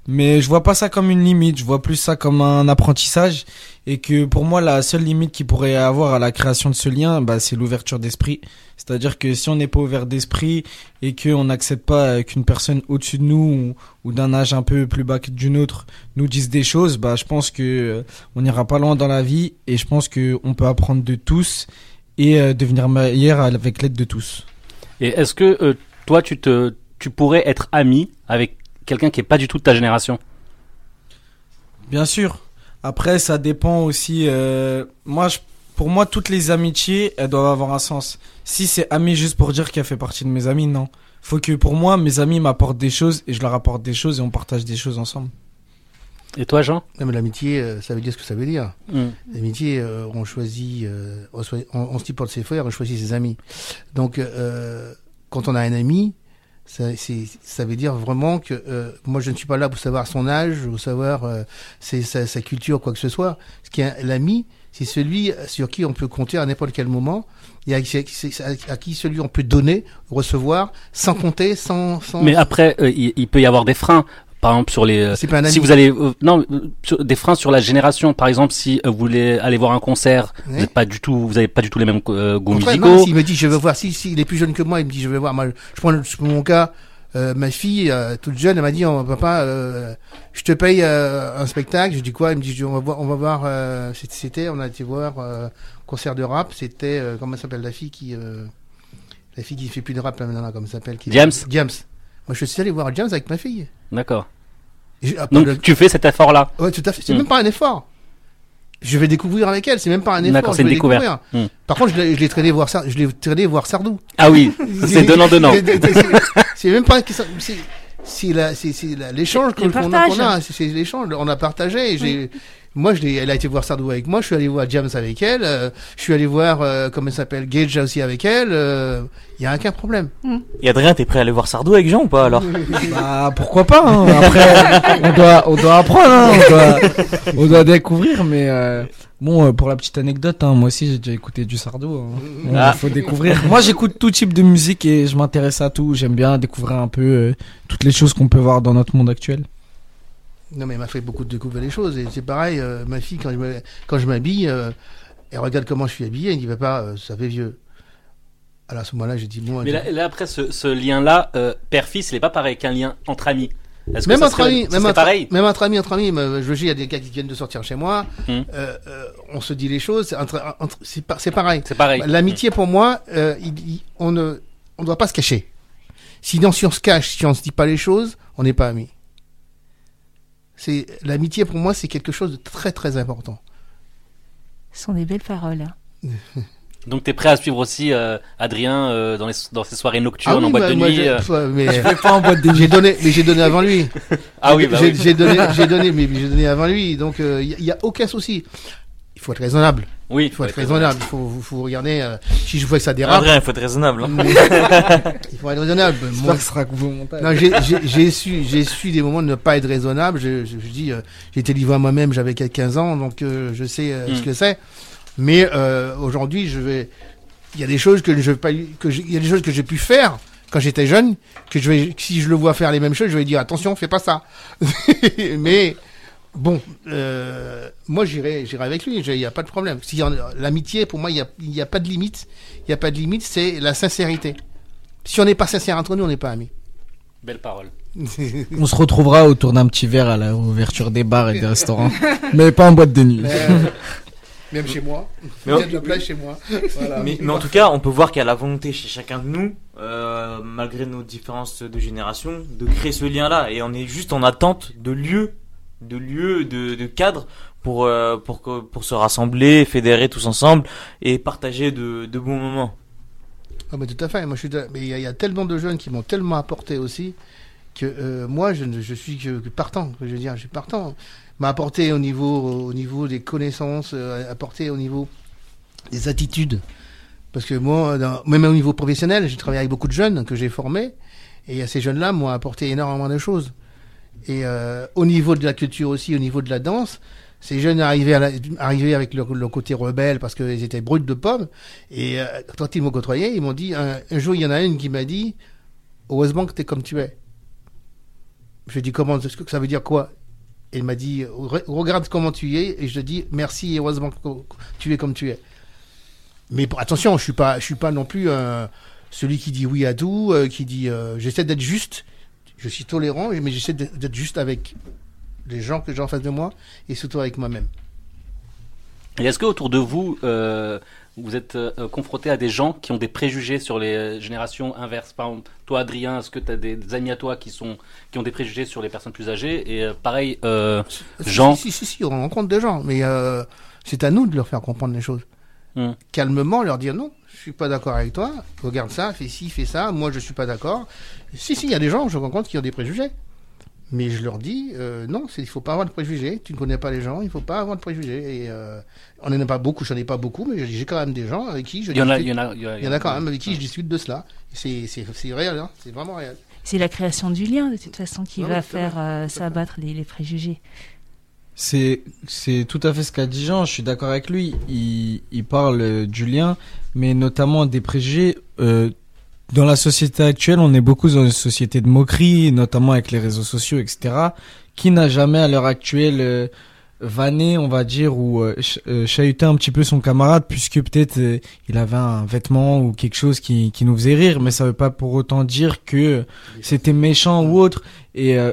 mais je vois pas ça comme une limite, je vois plus ça comme un apprentissage et que pour moi la seule limite qu'il pourrait avoir à la création de ce lien, bah c'est l'ouverture d'esprit. C'est-à-dire que si on n'est pas ouvert d'esprit et qu'on n'accepte pas euh, qu'une personne au-dessus de nous ou, d'un âge un peu plus bas que d'une autre nous dise des choses, bah je pense que euh, on n'ira pas loin dans la vie et je pense que on peut apprendre de tous et euh, devenir meilleur avec l'aide de tous. Et est-ce que euh, toi, tu te, tu pourrais être ami avec quelqu'un qui est pas du tout de ta génération Bien sûr. Après, ça dépend aussi. euh, moi, je- pour moi, toutes les amitiés, elles doivent avoir un sens. Si c'est ami juste pour dire qu'elle fait partie de mes amis, non. Faut que pour moi, mes amis m'apportent des choses et je leur apporte des choses et on partage des choses ensemble. Et toi, Jean? Non, mais l'amitié, euh, ça veut dire ce que ça veut dire. Hmm. L'amitié, euh, on choisit, on, on, on se dit porte ses frères, on choisit ses amis. Donc, euh, quand on a un ami, ça, ça veut dire vraiment que euh, moi, je ne suis pas là pour savoir son âge, ou savoir euh, sa, culture, quoi que ce soit. Ce qui est l'ami, c'est celui sur qui on peut compter à n'importe quel moment, et à, à, à qui celui on peut donner, recevoir, sans compter, sans. sans... Mais après, euh, il peut y avoir des freins. Par exemple, sur les. c'est pas un si vous allez. euh, non, sur- des freins sur la génération. Par exemple, si euh, vous voulez aller voir un concert, vous n'êtes pas du tout, vous avez pas du tout les mêmes euh, goûts musicaux. non, s'il me dit je veux voir, si, si il est plus jeune que moi, il me dit je veux voir. Moi, je prends mon cas, euh, ma fille toute jeune, elle m'a dit oh, papa, je te paye un spectacle. Je dis quoi? Il me dit on va voir, on va voir. c'était- on a été voir concert de rap. C'était comment s'appelle la fille qui, la fille qui fait plus de rap maintenant, là, comment ça s'appelle qui- James. James. Moi, je suis allé voir James avec ma fille. D'accord. Donc, le- tu fais cet effort-là. ouais, tout à fait. C'est Hmm. même pas un effort. Je vais découvrir avec elle. C'est même pas un effort. C'est une vais découverte. découvrir. Hmm. Par contre, je l'ai traîné voir, Sar- je l'ai traîné voir Sardou. Ah oui, [laughs] c'est donnant donnant. C'est- même pas c'est l'échange qu'on a, c'est l'échange. On a partagé. J'ai moi, je l'ai- elle a été voir Sardou avec moi. Je suis allé voir James avec elle. euh, je suis allé voir euh, comment elle s'appelle Gage aussi avec elle. Il y a aucun problème. Et Adrien, t'es prêt à aller voir Sardou avec Jean ou pas alors [laughs] Bah pourquoi pas hein. Après, on doit, on doit apprendre, hein. on, doit, on doit découvrir. Mais euh, bon, euh, pour la petite anecdote, hein, moi aussi j'ai déjà écouté du Sardou. hein. Bon, Ah. faut découvrir. Moi, j'écoute tout type de musique et je m'intéresse à tout. J'aime bien découvrir un peu euh, toutes les choses qu'on peut voir dans notre monde actuel. Non, mais elle m'a fait beaucoup de découvrir les choses. Et c'est pareil, euh, ma fille, quand je me- quand je m'habille, euh, elle regarde comment je suis habillé. Elle dit Papa, euh, ça fait vieux. Alors à ce moment-là, j'ai dit Bon, Mais là, là, après, ce, ce lien-là, père-fils, il n'est pas pareil qu'un lien entre amis. Est-ce même entre serait- amis, même entre, pareil. même entre amis, entre amis, me- je veux dire, il y a des gars qui viennent de sortir chez moi, Hmm. on se dit les choses, c'est entre, entre- c'est pas- c'est pareil. C'est pareil. L'amitié pour moi, il- il- on ne, on doit pas se cacher. Sinon, si on se cache, si on se dit pas les choses, on n'est pas amis. C'est l'amitié pour moi, c'est quelque chose de très très important. Ce sont des belles paroles. hein. [laughs] Donc, tu es prêt à suivre aussi euh, Adrien euh, dans, les, dans ces soirées nocturnes en oui, boîte moi- de moi, nuit j'ai- euh. mais [laughs] Je vais pas en boîte de [laughs] j'ai donné, mais j'ai donné avant lui. Ah oui, bah j'ai oui. j'ai donné, j'ai donné, mais j'ai donné avant lui. Donc il y, a aucun souci. Il faut être raisonnable. Oui, Il faut être raisonnable. Il faut, faut, faut regarder. euh, si je vois que ça dérape, Adrien, il faut être raisonnable. hein. mais- [laughs] il faut être raisonnable. Moi, ce sera coupé au montage. non, j'ai- su, j'ai su des moments de ne pas être raisonnable. Je, je, je dis, euh, été livré à moi-même, j'avais 15 ans, donc euh, je sais euh, Mm. ce que c'est. Mais euh, aujourd'hui, je vais, il y a des choses que je pas que il y a des choses que j'ai pu faire quand j'étais jeune que je vais si je le vois faire les mêmes choses je vais dire attention fais pas ça [laughs] mais bon euh, moi j'irai j'irai avec lui il y a pas de problème si l'amitié pour moi il y a il y a pas de limite il y a pas de limite c'est la sincérité si on n'est pas sincère entre nous on n'est pas amis Belle parole. [laughs] On se retrouvera autour d'un petit verre à l'ouverture des bars et des restaurants. [laughs] mais pas en boîte de nuit. Euh, même chez moi Mais on- de la place chez moi voilà. Mais, mais en tout cas, on peut voir qu'il y a la volonté chez chacun de nous, euh, malgré nos différences de génération, de créer ce lien-là. Et on est juste en attente de lieux, de lieux, de, de cadres pour, euh, pour, se rassembler, fédérer tous ensemble et partager de, de bons moments. Ah bah tout à fait. Moi, je suis. Mais il y, a- tellement de jeunes qui m'ont tellement apporté aussi que euh, moi, je, je suis que partant. Je veux dire, je suis partant. M'a apporté au niveau, au niveau des connaissances, euh, apporté au niveau des attitudes. Parce que moi, même au niveau professionnel, j'ai travaillé avec beaucoup de jeunes que j'ai formés, et ces jeunes-là m'ont apporté énormément de choses. Et euh, au niveau de la culture aussi, au niveau de la danse, ces jeunes arrivaient, avec leur, côté rebelle parce qu'ils étaient bruts de pommes. Et euh, quand ils m'ont côtoyé, ils m'ont dit, un, jour, il y en a une qui m'a dit, heureusement que tu es comme tu es. Je dit, comment, ça veut dire quoi? Il m'a dit, Re- regarde comment tu es, et je dis, merci et heureusement que tu es comme tu es. Mais attention, je suis pas, suis pas non plus euh, celui qui dit oui à tout, qui dit, j'essaie d'être juste, je suis tolérant, mais j'essaie d'être juste avec les gens que j'ai en face de moi et surtout avec moi-même. Et est-ce que autour de vous, euh, vous êtes euh, confronté à des gens qui ont des préjugés sur les générations inverses? Par exemple, toi, Adrien, est-ce que tu as des, des amis à toi qui, sont, qui ont des préjugés sur les personnes plus âgées? Et euh, pareil, Jean Si, si, si, si, on rencontre des gens, mais c'est à nous de leur faire comprendre les choses. Hmm. Calmement, leur dire non, suis pas d'accord avec toi, regarde ça, fais ci, fais ça, moi je suis pas d'accord. Si, si, il y a des gens, je rencontre, qui ont des préjugés. Mais je leur dis, euh, non, c'est- il faut pas avoir de préjugés. Tu ne connais pas les gens, il faut pas avoir de préjugés. Et euh, on n'en a pas beaucoup, j'en ai pas beaucoup, mais j'ai quand même des gens avec qui je il y en a, il discute. y en a, il y a- Il y en a quand même avec qui je discute de cela. C'est c'est- c'est réel, hein, c'est vraiment réel. C'est la création du lien, de toute façon, qui va faire euh, s'abattre les, les préjugés. C'est c'est tout à fait ce qu'a dit Jean. Je suis d'accord avec lui. Il il parle euh, du lien, mais notamment des préjugés. Euh, dans la société actuelle, on est beaucoup dans une société de moquerie, notamment avec les réseaux sociaux, etc. Qui n'a jamais à l'heure actuelle euh, vanné, on va dire, ou euh, euh, chahuté un petit peu son camarade, puisque peut-être euh, il avait un vêtement ou quelque chose qui, qui nous faisait rire, mais ça veut pas pour autant dire que c'était méchant ou autre. Et euh,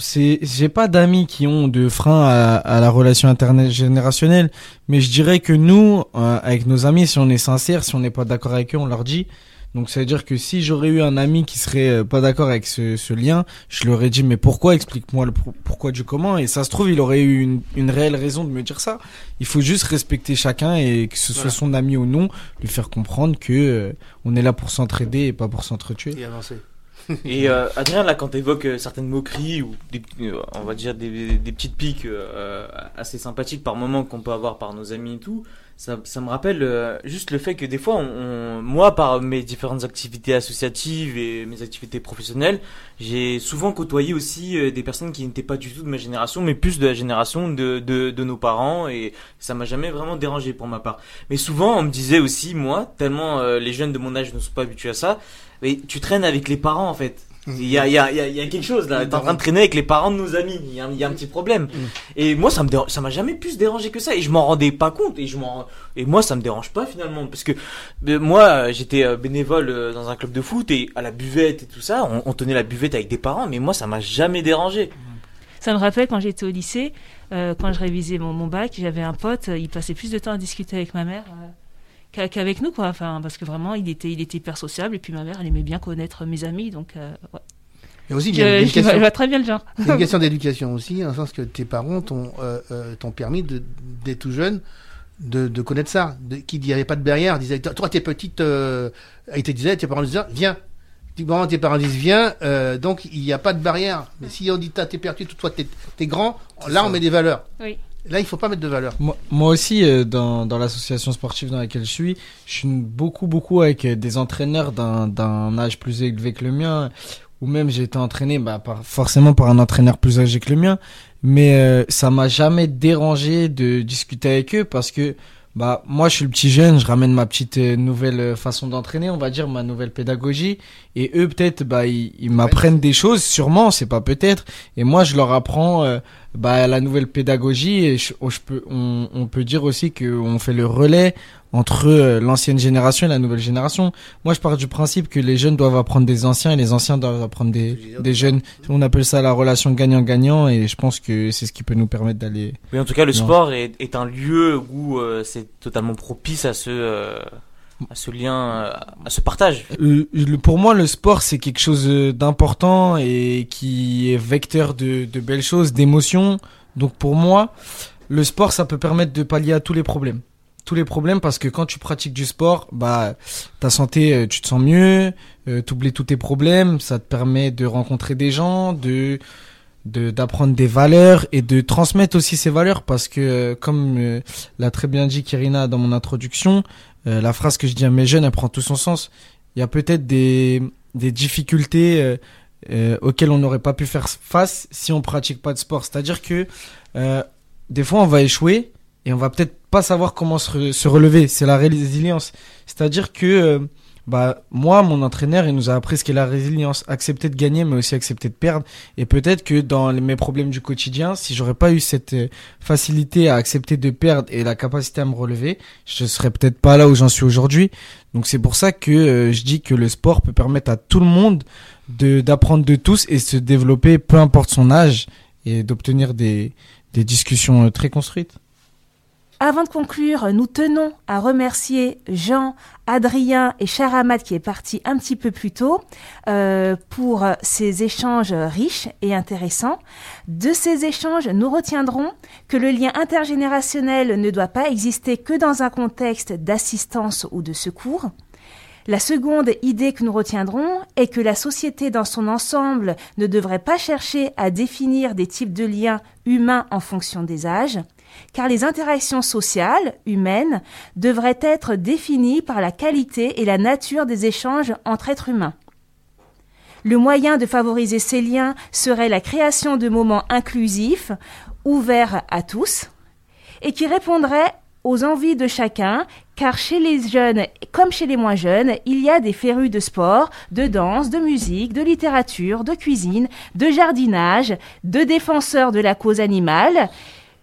c'est j'ai pas d'amis qui ont de frein à, à la relation intergénérationnelle mais je dirais que nous euh, avec nos amis si on est sincère si on n'est pas d'accord avec eux on leur dit. Donc ça veut dire que si j'aurais eu un ami qui serait euh, pas d'accord avec ce, ce lien je leur ai dit mais pourquoi? Explique-moi le pour- pourquoi du comment? Et ça se trouve il aurait eu une, une réelle raison de me dire ça. Il faut juste respecter chacun et que ce soit son ami ou non lui faire comprendre que euh, on est là pour s'entraider et pas pour s'entretuer. Et avancer. [laughs] Et euh, Adrien, là, quand tu évoques certaines moqueries ou des, euh, on va dire des, des petites piques euh, assez sympathiques par moment qu'on peut avoir par nos amis et tout, ça, ça me rappelle euh, juste le fait que des fois, on, on- moi, par mes différentes activités associatives et mes activités professionnelles, j'ai souvent côtoyé aussi euh, des personnes qui n'étaient pas du tout de ma génération, mais plus de la génération de, de, de nos parents, et ça m'a jamais vraiment dérangé pour ma part. Mais souvent, on me disait aussi, moi, tellement euh, les jeunes de mon âge ne sont pas habitués à ça, mais tu traînes avec les parents en fait. Il y a, il y, a, il y, a, il y a quelque chose là, t'es en train de traîner avec les parents de nos amis, il y a, un- il y a un petit problème. Et moi ça me dérange, ça m'a jamais plus dérangé que ça. Et je m'en rendais pas compte. Et je m'en et moi ça me dérange pas finalement. Parce que euh, moi j'étais euh, bénévole euh, dans un club de foot. Et à la buvette et tout ça, on, on tenait la buvette avec des parents. Mais moi ça m'a jamais dérangé. Ça me rappelle quand j'étais au lycée, euh, quand je révisais mon, mon bac, j'avais un pote, il passait plus de temps à discuter avec ma mère euh, qu'avec nous, quoi. Enfin, parce que vraiment, il était, il était hyper sociable, et puis ma mère, elle aimait bien connaître mes amis, donc euh, ouais. Et aussi, il y a une question- je vois très bien le genre. C'est une [laughs] question d'éducation aussi, dans le sens que tes parents t'ont euh, euh, t'ont permis, de, dès tout jeune, de, de connaître ça. De, qui n'y avait pas de barrière. Disait, toi, t'es petite, euh, te disaient, tes parents disaient, viens. Tes parents disent, viens. euh, donc, il n'y a pas de barrière. Mais si on dit, t'es perdu, toi, t'es es grand, là, on met des valeurs. Oui. Là, il faut pas mettre de valeurs. Moi, aussi, euh, dans, dans l'association sportive dans laquelle je suis, je suis beaucoup, beaucoup avec euh, des entraîneurs d'un, âge plus élevé que le mien, ou même j'ai été entraîné bah, par, forcément par un entraîneur plus âgé que le mien, mais euh, ça m'a jamais dérangé de discuter avec eux parce que bah moi je suis le petit jeune, je ramène ma petite euh, nouvelle façon d'entraîner, on va dire ma nouvelle pédagogie et eux peut-être bah ils, ils m'apprennent des choses sûrement, c'est pas peut-être et moi je leur apprends euh, bah la nouvelle pédagogie et je, oh, je peux on, on peut dire aussi que on fait le relais entre euh, l'ancienne génération et la nouvelle génération. Moi je pars du principe que les jeunes doivent apprendre des anciens et les anciens doivent apprendre des des jeunes. On appelle ça la relation gagnant-gagnant et je pense que c'est ce qui peut nous permettre d'aller Oui, en tout cas, le Non. sport est, est un lieu où euh, c'est totalement propice à ce, euh, à ce lien, euh, à ce partage. Euh, pour moi, le sport, c'est quelque chose euh, d'important et qui est vecteur de, belles choses, d'émotions. Donc pour moi, le sport, ça peut permettre de pallier à tous les problèmes. Tous les problèmes parce que quand tu pratiques du sport, bah ta santé, tu te sens mieux, euh, t'oublies tous tes problèmes, ça te permet de rencontrer des gens, de d'apprendre des valeurs et de transmettre aussi ces valeurs parce que comme l'a très bien dit Kirina dans mon introduction, euh, la phrase que je dis à mes jeunes, elle prend tout son sens il y a peut-être des, difficultés euh, euh, auxquelles on n'aurait pas pu faire face si on pratique pas de sport. C'est-à-dire que des fois on va échouer et on va peut-être pas savoir comment se, re- se relever. C'est la résilience. C'est-à-dire que bah moi, mon entraîneur, il nous a appris ce qu'est la résilience, accepter de gagner, mais aussi accepter de perdre. Et peut-être que dans mes problèmes du quotidien, si j'aurais pas eu cette euh, facilité à accepter de perdre et la capacité à me relever, je serais peut-être pas là où j'en suis aujourd'hui. Donc c'est pour ça que euh, je dis que le sport peut permettre à tout le monde de d'apprendre de tous et se développer, peu importe son âge, et d'obtenir des des discussions euh, très construites. Avant de conclure, nous tenons à remercier Jean, Adrien et Charamat qui est parti un petit peu plus tôt euh, pour ces échanges riches et intéressants. De ces échanges, nous retiendrons que le lien intergénérationnel ne doit pas exister que dans un contexte d'assistance ou de secours. La seconde idée que nous retiendrons est que la société dans son ensemble ne devrait pas chercher à définir des types de liens humains en fonction des âges car les interactions sociales, humaines, devraient être définies par la qualité et la nature des échanges entre êtres humains. Le moyen de favoriser ces liens serait la création de moments inclusifs, ouverts à tous, et qui répondraient aux envies de chacun, car chez les jeunes comme chez les moins jeunes, il y a des férus de sport, de danse, de musique, de littérature, de cuisine, de jardinage, de défenseurs de la cause animale,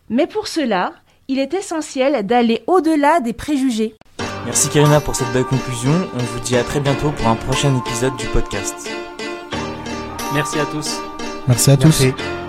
mais pour cela, il est essentiel d'aller au-delà des préjugés. Merci Karina pour cette belle conclusion. On vous dit à très bientôt pour un prochain épisode du podcast. Merci à tous. Merci à tous. Merci.